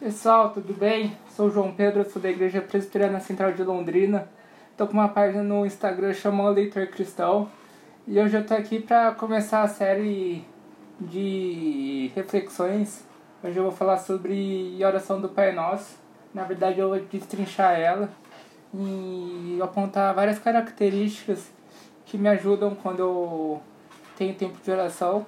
Pessoal, tudo bem? Sou João Pedro, sou da Igreja Presbiteriana Central de Londrina. Estou com uma página no Instagram chamada Leitor Cristão. E hoje eu estou aqui para começar a série de reflexões. Hoje eu vou falar sobre a oração do Pai Nosso. Na verdade, eu vou destrinchar ela e apontar várias características que me ajudam quando eu tenho tempo de oração.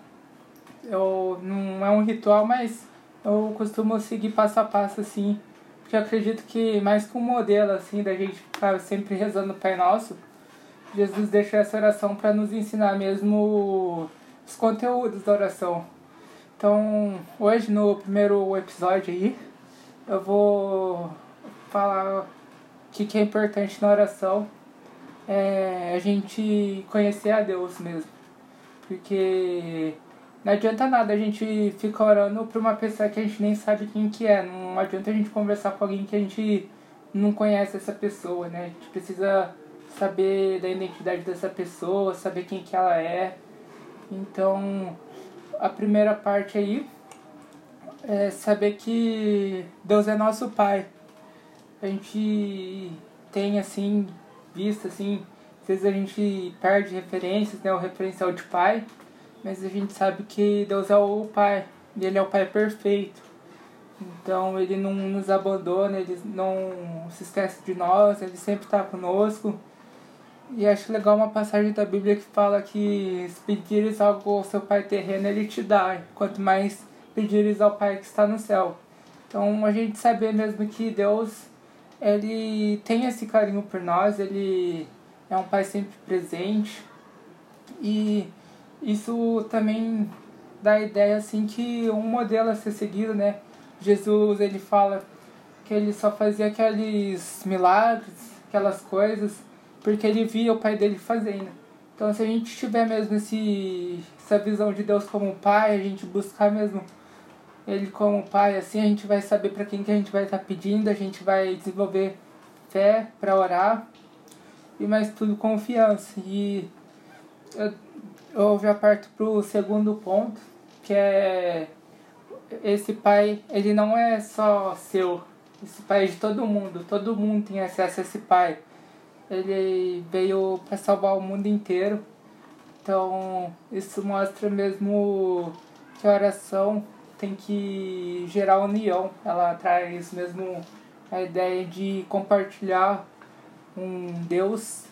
Eu, não é um ritual, mas eu costumo seguir passo a passo assim, porque eu acredito que mais que um modelo assim da gente ficar sempre rezando o Pai Nosso, Jesus deixa essa oração para nos ensinar mesmo os conteúdos da oração. Então, hoje no primeiro episódio aí, eu vou falar o que, que é importante na oração, é a gente conhecer a Deus mesmo. Porque não adianta nada a gente ficar orando pra uma pessoa que a gente nem sabe quem que é. Não adianta a gente conversar com alguém que a gente não conhece essa pessoa, né? A gente precisa saber da identidade dessa pessoa, saber quem que ela é. Então, a primeira parte aí é saber que Deus é nosso Pai. A gente tem, assim, visto, assim, às vezes a gente perde referências, né? O referencial de pai mas a gente sabe que Deus é o Pai, e Ele é o Pai perfeito. Então Ele não nos abandona, Ele não se esquece de nós, Ele sempre está conosco. E acho legal uma passagem da Bíblia que fala que se pedires algo ao seu Pai terreno, Ele te dá, quanto mais pedires ao Pai que está no céu. Então a gente saber mesmo que Deus ele tem esse carinho por nós, ele é um Pai sempre presente. E isso também dá a ideia assim que um modelo a ser seguido, né? Jesus ele fala que ele só fazia aqueles milagres, aquelas coisas, porque ele via o pai dele fazendo. Então se a gente tiver mesmo esse, essa visão de Deus como pai, a gente buscar mesmo ele como pai, assim a gente vai saber para quem que a gente vai estar tá pedindo, a gente vai desenvolver fé para orar e mais tudo confiança. E eu, eu já parto pro segundo ponto, que é esse pai, ele não é só seu, esse pai é de todo mundo, todo mundo tem acesso a esse pai. Ele veio para salvar o mundo inteiro. Então, isso mostra mesmo que a oração tem que gerar união. Ela traz mesmo a ideia de compartilhar um Deus.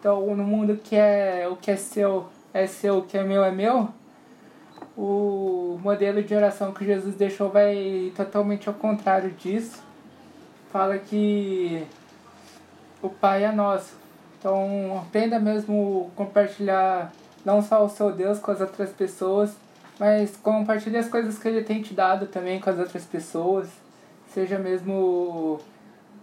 Então, no mundo que é o que é seu é seu, o que é meu é meu, o modelo de oração que Jesus deixou vai totalmente ao contrário disso. Fala que o Pai é nosso. Então aprenda mesmo compartilhar não só o seu Deus com as outras pessoas, mas compartilhe as coisas que ele tem te dado também com as outras pessoas. Seja mesmo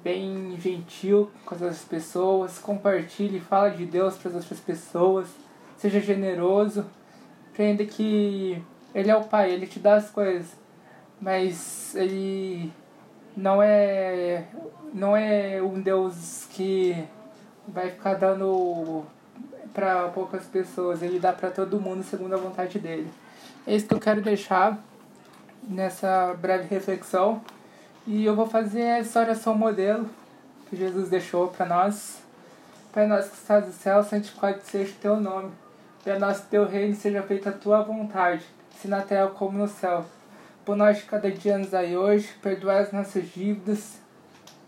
bem gentil com as outras pessoas, compartilhe, fala de Deus para as outras pessoas seja generoso, aprenda que Ele é o Pai, Ele te dá as coisas, mas Ele não é, não é um Deus que vai ficar dando para poucas pessoas, Ele dá para todo mundo segundo a vontade dele. É isso que eu quero deixar nessa breve reflexão. E eu vou fazer essa oração modelo que Jesus deixou para nós. Pai nosso que estás no céu, santificado seja o teu nome. Venha nosso teu reino, seja feita a tua vontade, se na terra como no céu. Por nós de cada dia nos aí hoje, perdoai as nossas dívidas,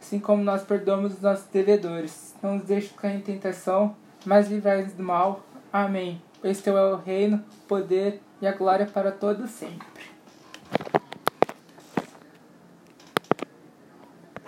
assim como nós perdoamos os nossos devedores. Não nos deixe cair em tentação, mas livrai-nos do mal. Amém. Teu é o reino, o poder e a glória para todos sempre.